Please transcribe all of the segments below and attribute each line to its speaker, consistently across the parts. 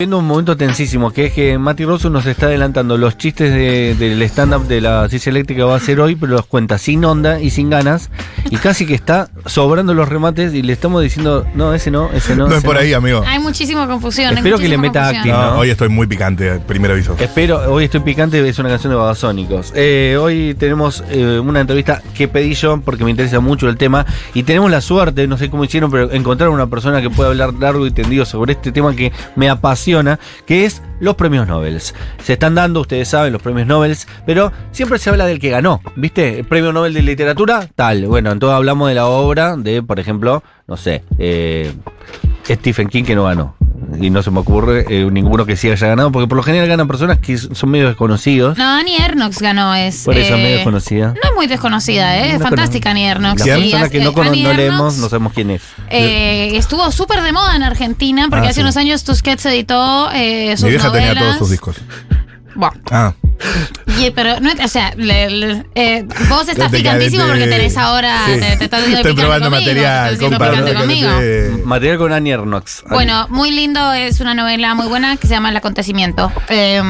Speaker 1: Viendo un momento tensísimo, que es que Mati Rosso nos está adelantando los chistes de- del stand-up de la silla eléctrica va a ser hoy, pero los cuenta sin onda y sin ganas, y casi que está sobrando los remates y le estamos diciendo, no, ese no, ese no.
Speaker 2: No es
Speaker 1: ese
Speaker 2: por ahí, amigo.
Speaker 3: Hay muchísima confusión. hay
Speaker 1: Espero que le meta acting,
Speaker 2: No,
Speaker 1: ¿no?
Speaker 2: hoy estoy muy picante, primer aviso.
Speaker 1: Espero, hoy estoy picante, es una canción de Babasónicos. Eh, hoy tenemos eh, una entrevista que pedí yo porque me interesa mucho el tema y tenemos la suerte, no sé cómo hicieron, pero encontrar una persona que pueda hablar largo y tendido sobre este tema que me apasiona, que es los premios Nobel. Se están dando, ustedes saben, los premios Nobel, pero siempre se habla del que ganó, ¿viste? El premio Nobel de literatura, tal. Bueno, entonces hablamos de la obra de, por ejemplo, no sé, eh, Stephen King que no ganó. Y no se me ocurre eh, ninguno que sí haya ganado, porque por lo general ganan personas que son medio desconocidos.
Speaker 3: No, Annie Ernox ganó. Es,
Speaker 1: Por eso es
Speaker 3: eh,
Speaker 1: medio desconocida.
Speaker 3: No es muy desconocida, ¿eh? Es fantástica Annie Ernox.
Speaker 1: La
Speaker 3: Y
Speaker 1: persona que no,
Speaker 3: eh,
Speaker 1: cono-
Speaker 3: Annie
Speaker 1: no leemos,
Speaker 3: Ernox,
Speaker 1: no sabemos quién es.
Speaker 3: eh, estuvo súper de moda en Argentina porque
Speaker 2: Ah,
Speaker 3: hace
Speaker 2: sí.
Speaker 3: unos años Tusquets editó eh, sus
Speaker 2: Mi vieja tenía
Speaker 3: novelas.
Speaker 2: todos sus discos.
Speaker 3: Bueno,
Speaker 2: Ah,
Speaker 3: y- pero no, o sea, le- le- eh, vos estás picantísimo porque tenés ahora,
Speaker 2: Sí.
Speaker 3: te, te estás diciendo
Speaker 2: Estoy
Speaker 3: picante
Speaker 2: probando
Speaker 3: conmigo, te
Speaker 2: material,
Speaker 3: estás diciendo
Speaker 2: compa,
Speaker 3: picante
Speaker 2: no,
Speaker 3: conmigo.
Speaker 1: Material con Annie Ernox.
Speaker 3: Bueno, muy lindo, es una novela muy buena que se llama El Acontecimiento. Eh,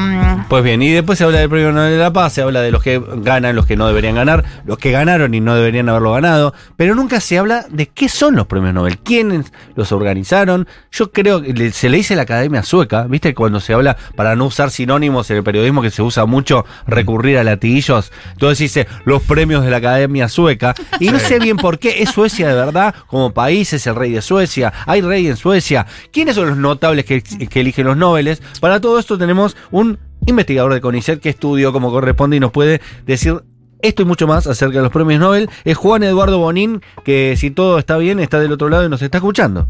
Speaker 1: Pues bien, y después se habla del premio Nobel de la Paz, se habla de los que ganan, los que no deberían ganar, los que ganaron y no deberían haberlo ganado, pero nunca se habla de qué son los premios Nobel, quiénes los organizaron. Yo creo que le- se le dice la Academia Sueca, ¿viste? Cuando se habla, para no usar sinónimos en el periodismo que se usa mucho, recurrir a latiguillos, entonces dice los premios de la Academia Sueca, y no sé bien por qué, es Suecia de verdad, como país es el rey de Suecia, hay rey en Suecia, ¿quiénes son los notables que, que eligen los Nobeles? Para todo esto tenemos un investigador de CONICET que estudió como corresponde y nos puede decir esto y mucho más acerca de los premios Nobel. Es Juan Eduardo Bonín, que si todo está bien, está del otro lado y nos está escuchando.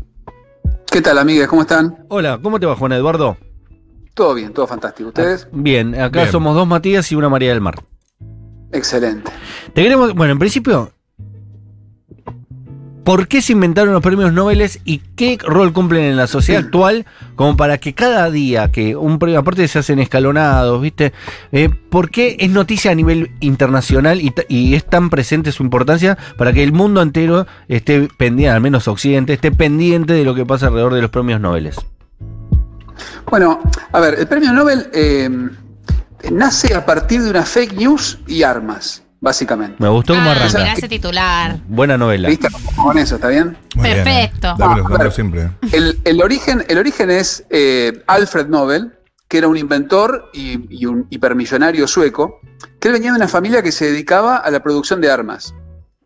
Speaker 4: ¿Qué tal, amigas? ¿Cómo están?
Speaker 1: Hola, ¿cómo te va Juan Eduardo?
Speaker 4: Todo bien, todo fantástico. ¿Ustedes?
Speaker 1: Bien, acá
Speaker 2: Bien.
Speaker 1: somos dos Matías y una María del Mar.
Speaker 4: Excelente.
Speaker 1: Te queremos, bueno, en principio, ¿por qué se inventaron los premios Nobel y qué rol cumplen en la sociedad actual como para que cada día que un premio, aparte se hacen escalonados, ¿viste? Eh, ¿Por qué es noticia a nivel internacional y, y es tan presente su importancia para que el mundo entero esté pendiente, al menos Occidente, esté pendiente de lo que pasa alrededor de los premios Nobel?
Speaker 4: Bueno, a ver, el premio Nobel eh, nace a partir de una fake news y armas, básicamente.
Speaker 1: Me gustó cómo
Speaker 3: ah,
Speaker 1: arranca.
Speaker 3: mirá ese titular.
Speaker 1: Buena novela.
Speaker 4: ¿Viste? Con eso, ¿está bien?
Speaker 2: muy bien, eh.
Speaker 3: Perfecto.
Speaker 2: Dámelo,
Speaker 4: Ah,
Speaker 2: dámelo
Speaker 4: claro.
Speaker 2: siempre. eh.
Speaker 4: El, el origen, el origen es eh, Alfred Nobel, que era un inventor y, y un hipermillonario sueco, que él venía de una familia que se dedicaba a la producción de armas.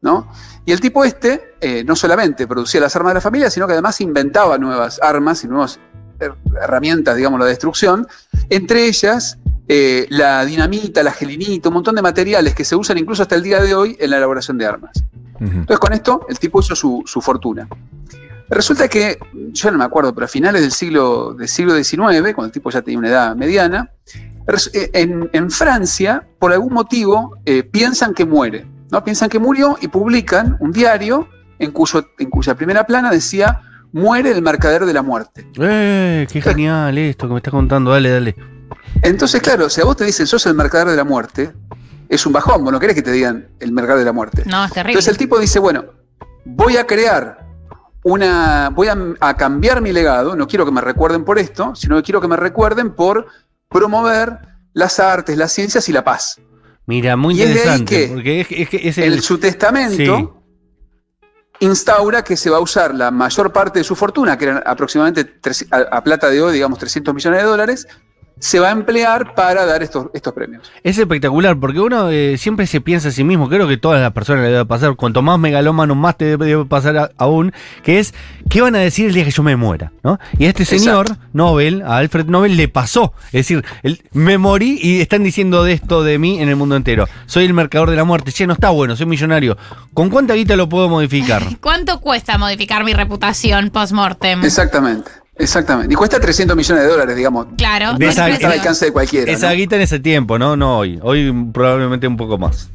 Speaker 4: ¿no? Y el tipo este eh, no solamente producía las armas de la familia, sino que además inventaba nuevas armas y nuevas her- herramientas, digamos, de destrucción, entre ellas eh, la dinamita, la gelinita, un montón de materiales que se usan incluso hasta el día de hoy en la elaboración de armas. Entonces con esto el tipo hizo su, su fortuna. Resulta que, yo no me acuerdo, pero a finales del siglo, del siglo XIX, cuando el tipo ya tenía una edad mediana, eh, en, en Francia, por algún motivo, eh, piensan que muere. ¿no? Piensan que murió y publican un diario en, cuyo, en cuya primera plana decía, muere el mercader de la muerte.
Speaker 1: ¡Eh! ¡Qué genial esto que me estás contando! Dale, dale.
Speaker 4: Entonces, claro, si a vos te dicen, sos el mercader de la muerte, es un bajón, vos no querés que te digan el mercader de la muerte.
Speaker 3: No, es terrible.
Speaker 4: Entonces el tipo dice, bueno, voy a crear una, voy a, a cambiar mi legado, no quiero que me recuerden por esto, sino que quiero que me recuerden por promover las artes, las ciencias y la paz.
Speaker 1: Mira, muy
Speaker 4: ¿Y es de ahí
Speaker 1: interesante.
Speaker 4: qué?
Speaker 1: Porque es, es que es
Speaker 4: En
Speaker 1: el.
Speaker 4: su testamento instaura que se va a usar la mayor parte de su fortuna, que eran aproximadamente, a, a plata de hoy, digamos, 300 millones de dólares, se va a emplear para dar estos, estos premios.
Speaker 1: Es espectacular, porque uno eh, siempre se piensa a sí mismo, creo que todas las personas le debe pasar, cuanto más megalómano, más te debe, pasar a- aún, que es, ¿qué van a decir el día que yo me muera? ¿no? Y a este señor,
Speaker 4: Exacto.
Speaker 1: Nobel, a Alfred Nobel, le pasó. Es decir, me morí y están diciendo de esto de mí en el mundo entero. Soy el mercador de la muerte. Che, no está bueno, soy millonario. ¿Con cuánta guita lo puedo modificar?
Speaker 3: ¿Cuánto cuesta modificar mi reputación post-mortem?
Speaker 4: Exactamente, exactamente. Y cuesta 300 millones de dólares, digamos.
Speaker 3: Claro.
Speaker 1: De esa-
Speaker 4: Está al alcance de cualquiera.
Speaker 1: Esa
Speaker 4: ¿no?
Speaker 1: guita en ese tiempo, ¿no? No hoy. Hoy probablemente un poco más.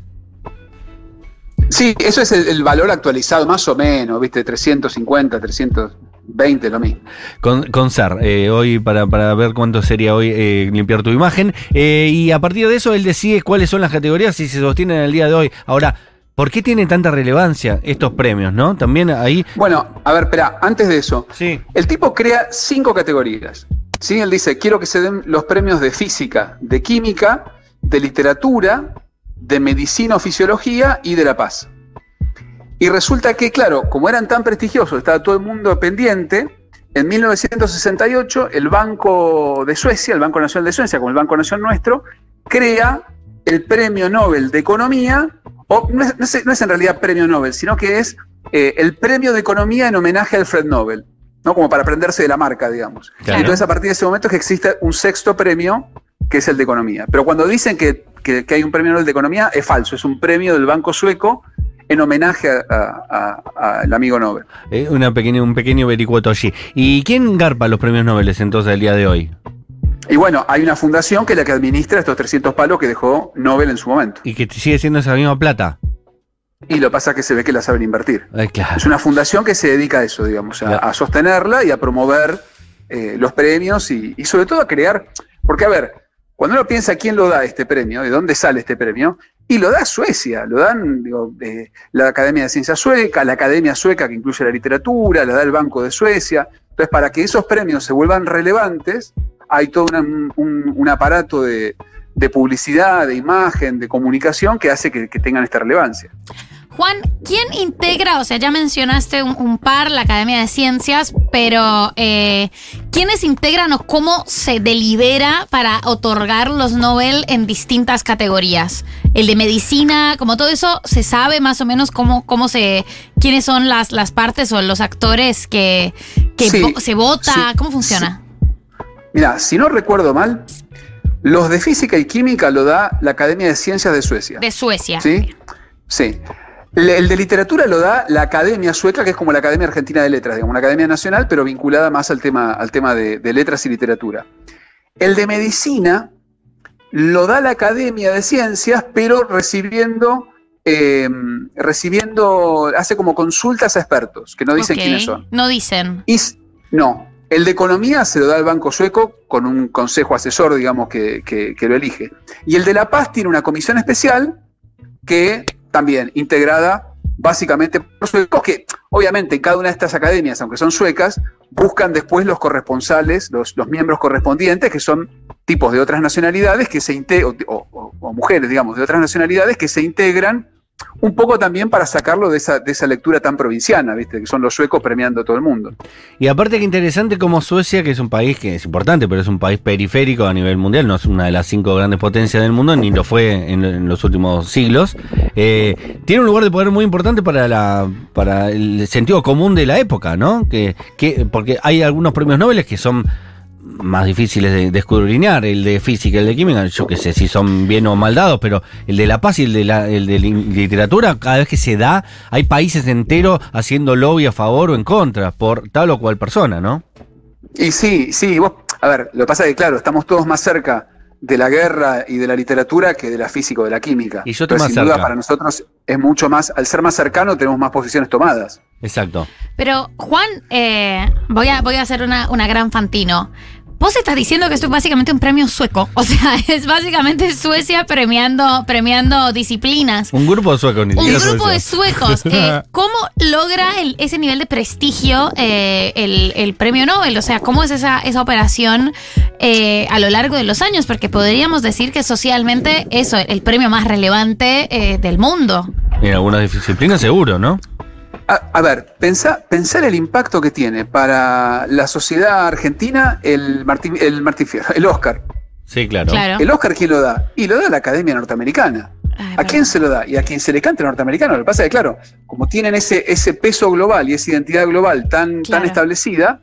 Speaker 4: Sí, eso es el, el valor actualizado, más o menos, ¿viste? 350, 320, lo mismo.
Speaker 1: Con, con SAR, eh, hoy para, para ver cuánto sería hoy eh, limpiar tu imagen. Eh, y a partir de eso él decide cuáles son las categorías y se sostienen en el día de hoy. Ahora, ¿por qué tiene tanta relevancia estos premios, no? También ahí.
Speaker 4: Bueno, a ver, espera, antes de eso,
Speaker 1: Sí.
Speaker 4: el tipo crea cinco categorías. ¿sí? Él dice, quiero que se den los premios de física, de química, de literatura, de medicina o fisiología y de la paz. Y resulta que, claro, como eran tan prestigiosos, estaba todo el mundo pendiente, en 1968 el Banco de Suecia, el Banco Nacional de Suecia, como el Banco Nacional nuestro, crea el Premio Nobel de Economía, o no es, no es- no es en realidad Premio Nobel, sino que es eh, el Premio de Economía en homenaje a Alfred Nobel, ¿no? Como para aprenderse de la marca, digamos.
Speaker 1: Claro.
Speaker 4: Entonces, a partir de ese momento es que existe un sexto premio, que es el de Economía. Pero cuando dicen que, que- que hay un premio Nobel de Economía, es falso, es un premio del Banco Sueco en homenaje al amigo Nobel.
Speaker 1: Eh, una pequeña, un pequeño vericueto allí. ¿Y quién garpa los premios Nobel entonces el día de hoy?
Speaker 4: Y bueno, hay una fundación que es la que administra estos 300 palos que dejó Nobel en su momento.
Speaker 1: Y que sigue siendo esa misma plata.
Speaker 4: Y lo pasa que se ve que la saben invertir.
Speaker 1: Ay, claro.
Speaker 4: Es una fundación que se dedica a eso, digamos, a,
Speaker 1: Claro.
Speaker 4: a sostenerla y a promover eh, los premios y, y sobre todo a crear. Porque, a ver, cuando uno piensa quién lo da este premio, de dónde sale este premio, y lo da Suecia, lo dan digo, eh, la Academia de Ciencias Sueca, la Academia Sueca que incluye la literatura, la da el Banco de Suecia. Entonces, para que esos premios se vuelvan relevantes, hay todo un, un aparato de, de publicidad, de imagen, de comunicación que hace que- que tengan esta relevancia.
Speaker 3: Juan, ¿quién integra? O sea, ya mencionaste un, un par, la Academia de Ciencias, pero eh, ¿quiénes integran o cómo se delibera para otorgar los Nobel en distintas categorías? El de medicina, como todo eso, ¿se sabe más o menos cómo, cómo se, quiénes son las, las partes o los actores que, que
Speaker 4: Sí,
Speaker 3: vo- se vota?
Speaker 4: sí,
Speaker 3: ¿Cómo funciona?
Speaker 4: Mira, si no recuerdo mal, los de física y química lo da la Academia de Ciencias de Suecia.
Speaker 3: De Suecia.
Speaker 4: ¿Sí? Sí. El de literatura lo da la Academia Sueca, que es como la Academia Argentina de Letras, digamos, una academia nacional, pero vinculada más al tema, al tema de, de letras y literatura. El de medicina lo da la Academia de Ciencias, pero recibiendo, eh, recibiendo, hace como consultas a expertos, que no dicen quiénes son.
Speaker 3: No dicen.
Speaker 4: Y no, el de economía se lo da al Banco Sueco con un consejo asesor, digamos, que, que- lo elige. Y el de La Paz tiene una comisión especial que también integrada básicamente por suecos, que obviamente en cada una de estas academias, aunque son suecas, buscan después los corresponsales, los, los miembros correspondientes, que son tipos de otras nacionalidades que se o- o- o mujeres, digamos, de otras nacionalidades que se integran un poco también para sacarlo de esa, de esa lectura tan provinciana, ¿viste? Que son los suecos premiando a todo el mundo.
Speaker 1: Y aparte que interesante como Suecia, que es un país que es importante, pero es un país periférico a nivel mundial, no es una de las cinco grandes potencias del mundo, ni lo fue en, los últimos siglos, eh, tiene un lugar de poder muy importante para la para el sentido común de la época, ¿no? Que, que porque hay algunos premios Nobel que son más difíciles de, de escudriñar, el de física, el de química, yo qué sé si son bien o mal dados, pero el de la paz y el de la el de li- literatura, cada vez que se da, hay países enteros haciendo lobby a favor o en contra, por tal o cual persona, ¿no?
Speaker 4: Y sí, sí, vos, a ver, lo que pasa es que, claro, estamos todos más cerca de la guerra y de la literatura que de la física o de la química.
Speaker 1: Y yo
Speaker 4: Pero sin duda para nosotros es mucho más, al ser más cercano tenemos más posiciones tomadas.
Speaker 1: Exacto.
Speaker 3: Pero, Juan, eh, voy, a, voy a hacer una, una gran fantino. Vos estás diciendo que esto es básicamente un premio sueco. O sea, es básicamente Suecia premiando, premiando disciplinas.
Speaker 1: Un grupo de suecos, ni
Speaker 3: Un grupo de suecos. eh, ¿Cómo logra el- ese nivel de prestigio eh, el, el premio Nobel? O sea, ¿cómo es esa, esa operación eh, a lo largo de los años? Porque podríamos decir que socialmente eso, el premio más relevante eh, del mundo.
Speaker 1: En algunas disciplinas seguro, ¿no?
Speaker 4: A, a ver, pensá, pensar el impacto que tiene para la sociedad argentina el Martín, el Martín Fierro, el Oscar.
Speaker 1: Sí, claro.
Speaker 3: Claro.
Speaker 4: ¿El Oscar quién lo da? Y lo da la Academia Norteamericana.
Speaker 3: Ay,
Speaker 4: ¿A quién se lo da? Y a quien se le cante norteamericano. Lo que pasa es que, claro, como tienen ese, ese peso global y esa identidad global tan,
Speaker 3: Claro.
Speaker 4: tan establecida,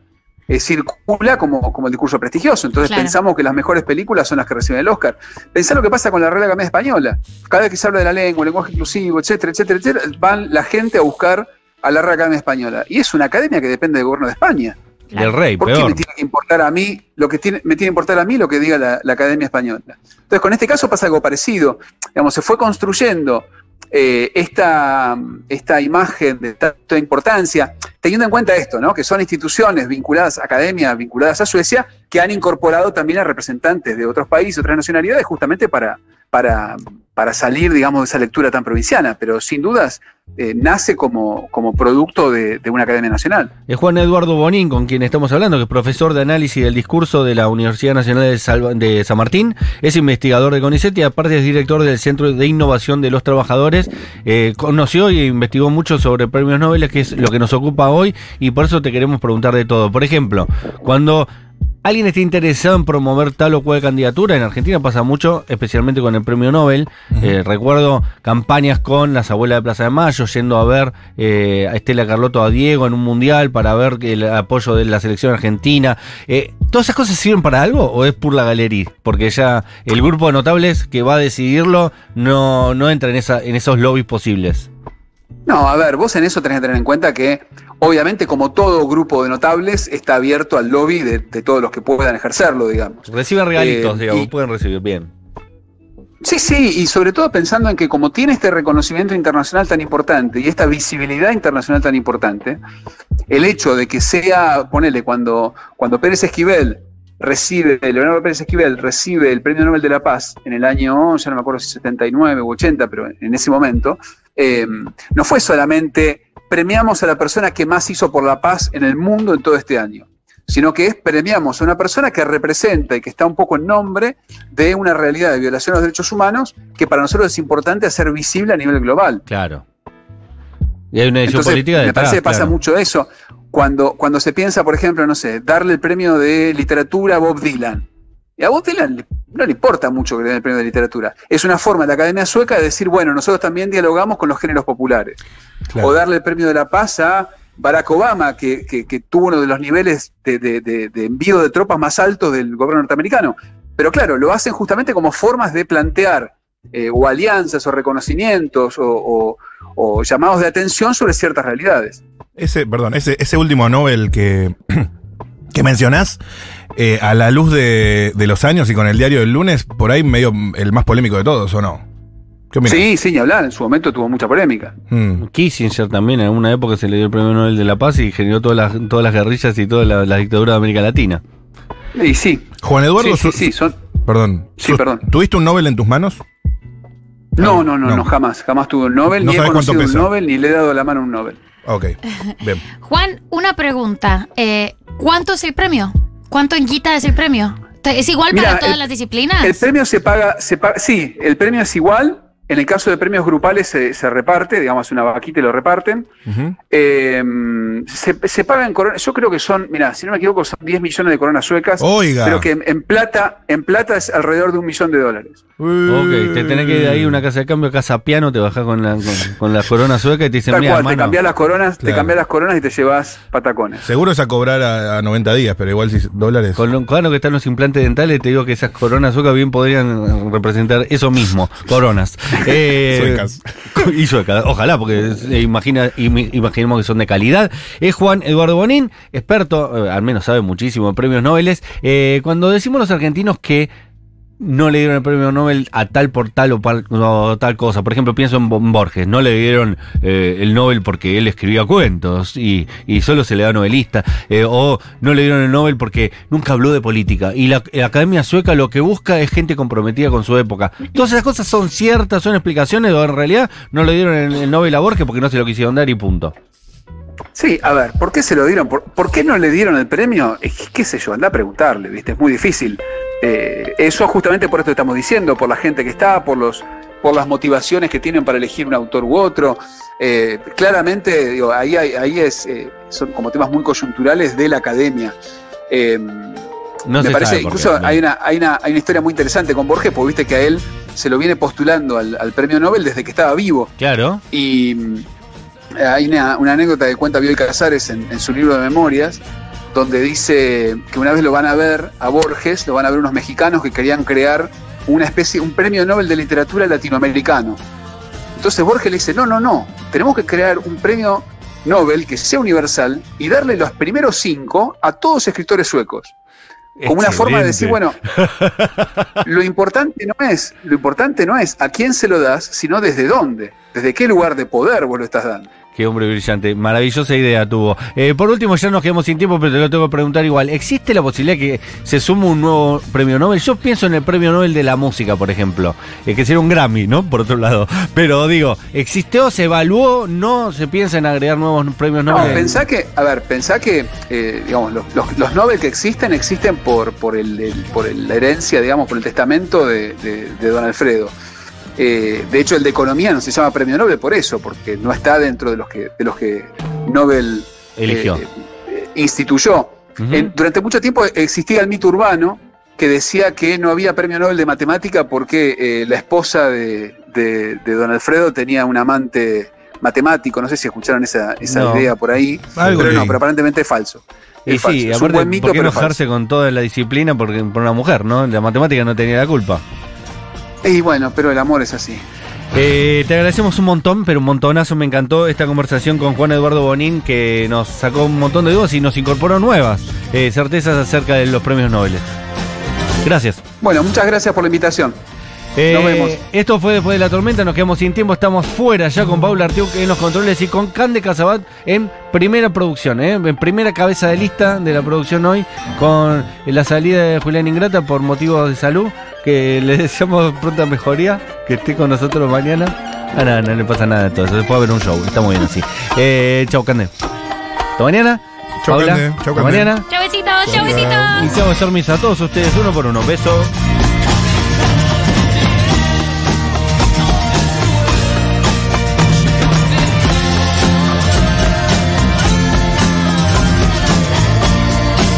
Speaker 4: eh, circula como, como el discurso prestigioso. Entonces
Speaker 3: Claro.
Speaker 4: pensamos que las mejores películas son las que reciben el Oscar. Pensá lo que pasa con la Real Academia Española. Cada vez que se habla de la lengua, el lenguaje inclusivo, etcétera, etcétera, etcétera, van la gente a buscar a la Real Academia Española. Y es una academia que depende del gobierno de España.
Speaker 1: Del rey,
Speaker 4: ¿Por qué me tiene que importar a mí lo que tiene, me tiene que importar a mí lo que diga la, la Academia Española? Entonces, con este caso pasa algo parecido. Digamos, se fue construyendo eh, esta, esta imagen de tanta importancia, teniendo en cuenta esto, ¿no? Que son instituciones vinculadas, academias vinculadas a Suecia, que han incorporado también a representantes de otros países, otras nacionalidades, justamente para, para, para salir, digamos, de esa lectura tan provinciana, pero sin dudas eh, nace como, como producto de, una academia nacional.
Speaker 1: Es Juan Eduardo Bonín, con quien estamos hablando, que es profesor de análisis del discurso de la Universidad Nacional de, San Martín, es investigador de CONICET y aparte es director del Centro de Innovación de los Trabajadores. Eh, conoció y investigó mucho sobre premios Nobel, que es lo que nos ocupa hoy, y por eso te queremos preguntar de todo. Por ejemplo, cuando alguien está interesado en promover tal o cual candidatura, en Argentina pasa mucho, especialmente con el premio Nobel. Eh, recuerdo campañas con las abuelas de Plaza de Mayo, yendo a ver eh, a Estela Carlotto a Diego en un mundial para ver el apoyo de la selección argentina. Eh, ¿Todas esas cosas sirven para algo o es por la galería? Porque ya el grupo de notables que va a decidirlo no, no entra en, esa, en esos lobbies posibles.
Speaker 4: No, a ver, vos en eso tenés que tener en cuenta que, obviamente, como todo grupo de notables, está abierto al lobby de, de todos los que puedan ejercerlo, digamos.
Speaker 1: Reciben regalitos,
Speaker 4: Eh,
Speaker 1: digamos,
Speaker 4: y-
Speaker 1: pueden recibir bien.
Speaker 4: Sí, sí, y sobre todo pensando en que como tiene este reconocimiento internacional tan importante y esta visibilidad internacional tan importante, el hecho de que sea, ponele, cuando, cuando Pérez Esquivel recibe, Leonardo Pérez Esquivel recibe el Premio Nobel de la Paz en el año, ya no me acuerdo si 79 u 80, pero en ese momento, eh, no fue solamente premiamos a la persona que más hizo por la paz en el mundo en todo este año, sino que es premiamos a una persona que representa y que está un poco en nombre de una realidad de violación a los derechos humanos que para nosotros es importante hacer visible a nivel global.
Speaker 1: Claro. Y hay una decisión
Speaker 4: Entonces,
Speaker 1: política
Speaker 4: me parece que pasa
Speaker 1: claro.
Speaker 4: mucho eso. Cuando, cuando se piensa, por ejemplo, no sé, darle el premio de literatura a Bob Dylan. Y a Bob Dylan le- no le importa mucho que le den el premio de literatura. Es una forma de la Academia Sueca de decir, bueno, nosotros también dialogamos con los géneros populares.
Speaker 2: Claro.
Speaker 4: O darle el premio de la paz a Barack Obama, que, que- que tuvo uno de los niveles de, de- de- de envío de tropas más altos del gobierno norteamericano. Pero claro, lo hacen justamente como formas de plantear eh, o alianzas o reconocimientos o, o- o llamados de atención sobre ciertas realidades.
Speaker 2: Ese, perdón, ese, ese último Nobel que, que mencionás, eh, a la luz de, de los años y con el diario del lunes, por ahí medio el más polémico de todos, ¿o no? ¿Qué opinas?
Speaker 4: Sí, sí, ni hablar, en su momento tuvo mucha polémica.
Speaker 2: Mm.
Speaker 1: Kissinger también en una época se le dio el premio Nobel de la Paz y generó todas las, todas las guerrillas y toda la, la dictadura de América Latina.
Speaker 4: Y sí,
Speaker 2: Juan Eduardo,
Speaker 4: sí, sí,
Speaker 2: su-
Speaker 4: sí, son...
Speaker 2: perdón.
Speaker 4: Sí,
Speaker 2: Su-
Speaker 4: perdón.
Speaker 2: ¿Tuviste un Nobel en tus manos?
Speaker 4: No, no, no,
Speaker 2: No.
Speaker 4: no, jamás, jamás tuve un Nobel,
Speaker 2: No
Speaker 4: ni he conocido un. Nobel, ni le he dado la mano a un Nobel.
Speaker 2: Ok, bien.
Speaker 3: Juan, una pregunta. Eh, ¿Cuánto es el premio? ¿Cuánto en guita es el premio? ¿Es igual
Speaker 4: Mira,
Speaker 3: para todas
Speaker 4: el-
Speaker 3: las disciplinas?
Speaker 4: El premio se paga, se paga, sí, el premio es igual. En el caso de premios grupales se, se reparte, digamos, una vaquita y lo reparten. Eh, se, se paga en coronas, yo creo que son, mira, si no me equivoco, son 10 millones de coronas suecas,
Speaker 2: Oiga.
Speaker 4: pero que en, en plata, en plata es alrededor de un millón de dólares.
Speaker 1: Ok, te tenés que ir de ahí a una casa de cambio, casa piano, te bajás con la, con, con la corona sueca y te dicen,
Speaker 4: Tal
Speaker 1: mira,
Speaker 4: cual, te cambias las coronas, te
Speaker 2: Claro.
Speaker 4: cambias las coronas y te llevas patacones.
Speaker 2: Seguro es a cobrar a, a 90 días, pero igual si dólares.
Speaker 1: con lo claro que están los implantes dentales, te digo que esas coronas suecas bien podrían representar eso mismo, coronas. Eh,
Speaker 2: Suecas.
Speaker 1: Y suecas, ojalá, porque imagina, im- imaginemos que son de calidad. Es Juan Eduardo Bonín, experto, eh, al menos sabe muchísimo de premios Nobel. Eh, cuando decimos los argentinos que no le dieron el premio Nobel a tal por tal o, tal cosa. Por ejemplo, pienso en Bo- Borges. No le dieron eh, el Nobel porque él escribía cuentos y, y solo se le da novelista. Eh, o no le dieron el Nobel porque nunca habló de política. Y la, Academia Sueca lo que busca es gente comprometida con su época. Todas esas cosas son ciertas, son explicaciones, o en realidad no le dieron el Nobel a Borges porque no se lo quisieron dar y punto.
Speaker 4: Sí, a ver, ¿por qué se lo dieron? ¿Por, por qué no le dieron el premio? Es que, qué sé yo, anda a preguntarle, ¿viste? Es muy difícil. Eh, eso justamente por esto estamos diciendo, por la gente que está, por los por las motivaciones que tienen para elegir un autor u otro. Eh, claramente, digo, ahí, hay- ahí es, eh, son como temas muy coyunturales de la academia. Eh,
Speaker 1: No
Speaker 4: me parece,
Speaker 1: qué.
Speaker 4: incluso hay una, hay, una, hay una historia muy interesante con Borges, porque viste que a él se lo viene postulando al, al premio Nobel desde que estaba vivo.
Speaker 1: Claro.
Speaker 4: Y hay una, una anécdota que cuenta Bioy Casares en, en su libro de memorias, donde dice que una vez lo van a ver a Borges, lo van a ver unos mexicanos que querían crear una especie, un premio Nobel de literatura latinoamericano. Entonces Borges le dice, no, no, no, tenemos que crear un premio Nobel que sea universal y darle los primeros cinco a todos los escritores suecos. Como una forma de decir, bueno, lo importante no es, lo importante no es a quién se lo das, sino desde dónde, desde qué lugar de poder vos lo estás dando.
Speaker 1: Qué hombre brillante. Maravillosa idea tuvo. Eh, por último, ya nos quedamos sin tiempo, pero te lo tengo que preguntar igual. ¿Existe la posibilidad que se sume un nuevo premio Nobel? Yo pienso en el premio Nobel de la música, por ejemplo. Eh, que sería un Grammy, ¿no? Por otro lado. Pero digo, ¿existió? ¿Se evaluó? ¿No se piensa en agregar nuevos premios
Speaker 4: No,
Speaker 1: Nobel?
Speaker 4: pensá que, a ver, pensá que, eh, digamos, los, los, los Nobel que existen, existen por, por, el, el- por el- la herencia, digamos, por el testamento de, de- de don Alfredo. Eh, de hecho, el de economía no se llama premio Nobel por eso, porque no está dentro de los que, de los que Nobel
Speaker 1: Eligió.
Speaker 4: eh, eh, instituyó. En- durante mucho tiempo existía el mito urbano que decía que no había premio Nobel de matemática porque eh, la esposa de, de- de don Alfredo tenía un amante matemático. No sé si escucharon esa, esa
Speaker 1: No.
Speaker 4: idea por ahí.
Speaker 2: Algo
Speaker 4: pero no, pero aparentemente es falso.
Speaker 1: Y
Speaker 4: Es falso.
Speaker 1: sí,
Speaker 4: es un buen mito,
Speaker 1: ¿por qué
Speaker 4: pero es
Speaker 1: enojarse con toda la disciplina porque, por una mujer, no? La matemática no tenía la culpa.
Speaker 4: Y bueno, pero el amor es así.
Speaker 1: Eh, te agradecemos un montón, pero un montonazo. Me encantó esta conversación con Juan Eduardo Bonín, que nos sacó un montón de dudas y nos incorporó nuevas eh, certezas acerca de los premios Nobel. Gracias.
Speaker 4: Bueno, muchas gracias por la invitación.
Speaker 1: Eh,
Speaker 4: Nos vemos.
Speaker 1: Esto fue después de la tormenta, nos quedamos sin tiempo, estamos fuera ya con Paula Artiuk en los controles y con Cande Casabat en primera producción, ¿eh? en primera cabeza de lista de la producción hoy, con la salida de Julián Ingrata por motivos de salud, que le deseamos pronta mejoría, que esté con nosotros mañana. Ah, no, no le pasa nada de todo eso, después va a haber un show, está muy bien así. Eh, chau, Cande. Hasta mañana.
Speaker 2: Chau,
Speaker 1: Paula.
Speaker 2: Cande. Chau,
Speaker 1: Hasta
Speaker 2: Cande.
Speaker 1: mañana.
Speaker 3: Chau, besitos, chau, besitos.
Speaker 1: Y se a a todos ustedes uno por uno. Beso.